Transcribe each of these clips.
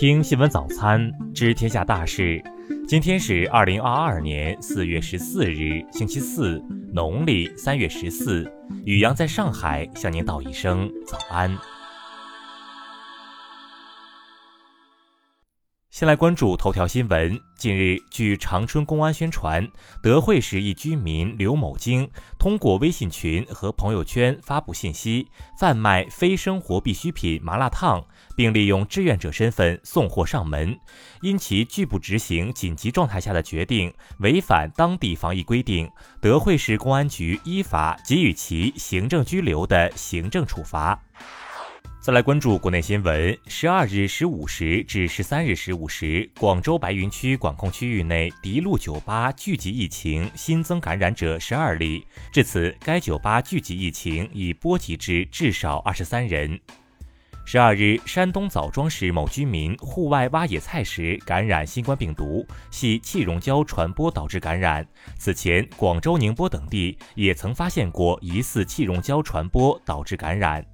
听新闻早餐，知天下大事。今天是二零二二年四月十四日，星期四，农历三月十四。雨阳在上海向您道一声早安。先来关注头条新闻。近日，据长春公安宣传，德惠市一居民刘某京通过微信群和朋友圈发布信息，贩卖非生活必需品麻辣烫，并利用志愿者身份送货上门。因其拒不执行紧急状态下的决定，违反当地防疫规定，德惠市公安局依法给予其行政拘留的行政处罚。再来关注国内新闻。十二日十五时至十三日十五时，广州白云区管控区域内迪路酒吧聚集疫情新增感染者十二例，至此该酒吧聚集疫情已波及至至少二十三人。十二日，山东枣庄市某居民户外挖野菜时感染新冠病毒，系气溶胶传播导致感染。此前，广州、宁波等地也曾发现过疑似气溶胶传播导致感染。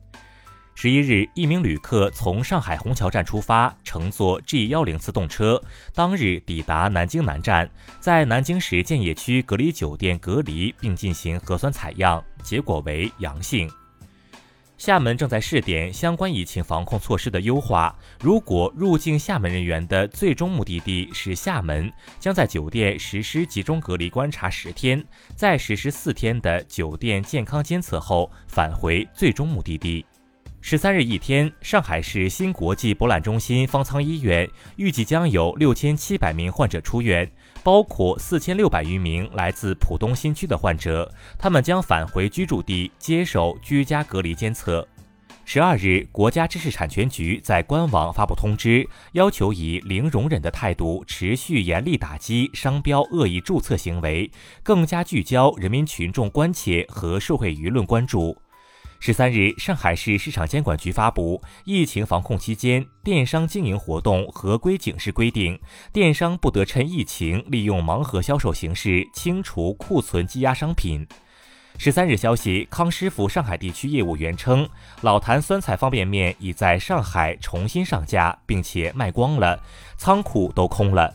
十一日，一名旅客从上海虹桥站出发，乘坐 G 幺零次动车，当日抵达南京南站，在南京市建邺区隔离酒店隔离，并进行核酸采样，结果为阳性。厦门正在试点相关疫情防控措施的优化，如果入境厦门人员的最终目的地是厦门，将在酒店实施集中隔离观察十天，再实施四天的酒店健康监测后返回最终目的地。十三日一天，上海市新国际博览中心方舱医院预计将有六千七百名患者出院，包括四千六百余名来自浦东新区的患者，他们将返回居住地接受居家隔离监测。十二日，国家知识产权局在官网发布通知，要求以零容忍的态度持续严厉打击商标恶意注册行为，更加聚焦人民群众关切和社会舆论关注。十三日，上海市市场监管局发布疫情防控期间电商经营活动合规警示规定，电商不得趁疫情利用盲盒销售形式清除库存积压商品。十三日消息，康师傅上海地区业务员称，老坛酸菜方便面已在上海重新上架，并且卖光了，仓库都空了。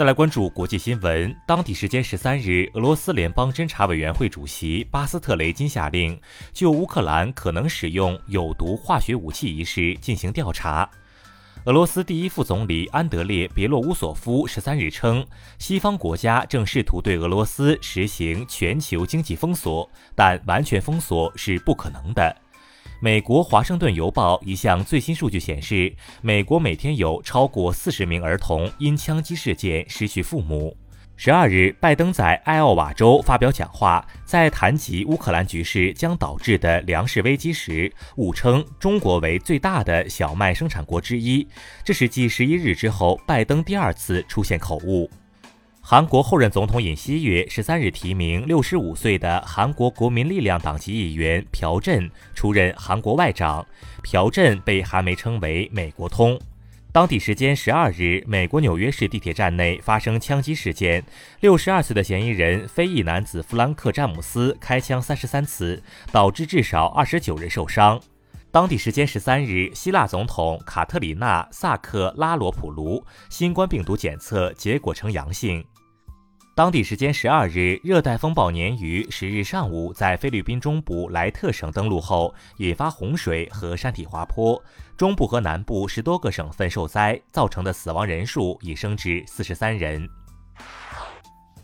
再来关注国际新闻。当地时间十三日，俄罗斯联邦侦查委员会主席巴斯特雷金下令就乌克兰可能使用有毒化学武器一事进行调查。俄罗斯第一副总理安德烈·别洛乌索夫十三日称，西方国家正试图对俄罗斯实行全球经济封锁，但完全封锁是不可能的。美国《华盛顿邮报》一项最新数据显示，美国每天有超过四十名儿童因枪击事件失去父母。十二日，拜登在艾奥瓦州发表讲话，在谈及乌克兰局势将导致的粮食危机时，误称中国为最大的小麦生产国之一，这是继十一日之后拜登第二次出现口误。韩国后任总统尹锡悦十三日提名六十五岁的韩国国民力量党籍议员朴振出任韩国外长。朴振被韩媒称为“美国通”。当地时间十二日，美国纽约市地铁站内发生枪击事件，六十二岁的嫌疑人非裔男子弗兰克·詹姆斯开枪三十三次，导致至少二十九人受伤。当地时间十三日，希腊总统卡特里娜·萨克拉罗普卢新冠病毒检测结果呈阳性。当地时间十二日，热带风暴鲶鱼十日上午在菲律宾中部莱特省登陆后，引发洪水和山体滑坡，中部和南部十多个省份受灾，造成的死亡人数已升至四十三人。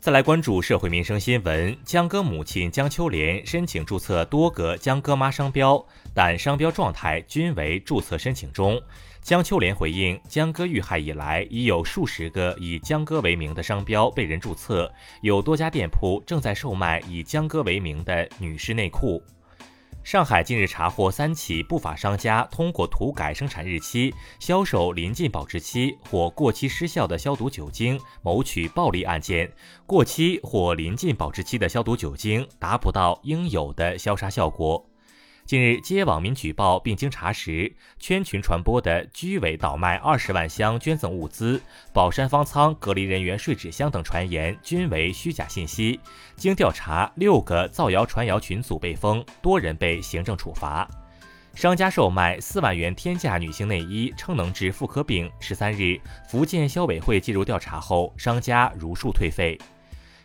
再来关注社会民生新闻，江歌母亲江秋莲申请注册多个江歌妈商标，但商标状态均为注册申请中。江秋莲回应，江歌遇害以来，已有数十个以江歌为名的商标被人注册，有多家店铺正在售卖以江歌为名的女士内裤。上海近日查获三起不法商家通过涂改生产日期、销售临近保质期或过期失效的消毒酒精谋取暴利案件。过期或临近保质期的消毒酒精达不到应有的消杀效果。近日，接网民举报并经查实，圈群传播的居委倒卖二十万箱捐赠物资、宝山方舱隔离人员睡纸箱等传言均为虚假信息。经调查，六个造谣传谣群组被封，多人被行政处罚。商家售卖四万元天价女性内衣，称能治妇科病。十三日，福建消委会介入调查后，商家如数退费。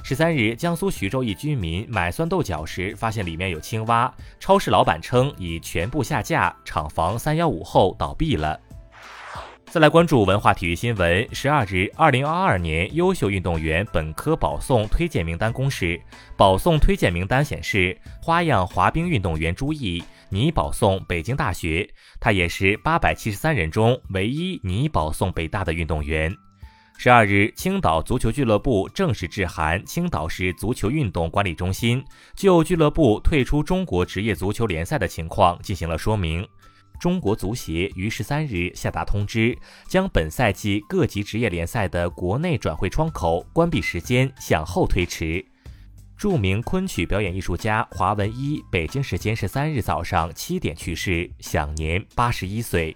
十三日，江苏徐州一居民买酸豆角时发现里面有青蛙，超市老板称已全部下架，厂房三幺五后倒闭了。再来关注文化体育新闻。十二日，二零二二年优秀运动员本科保送推荐名单公示。保送推荐名单显示，花样滑冰运动员朱毅拟保送北京大学，他也是八百七十三人中唯一拟保送北大的运动员。十二日，青岛足球俱乐部正式致函青岛市足球运动管理中心，就俱乐部退出中国职业足球联赛的情况进行了说明。中国足协于十三日下达通知，将本赛季各级职业联赛的国内转会窗口关闭时间向后推迟。著名昆曲表演艺术家华文一北京时间十三日早上七点去世，享年八十一岁。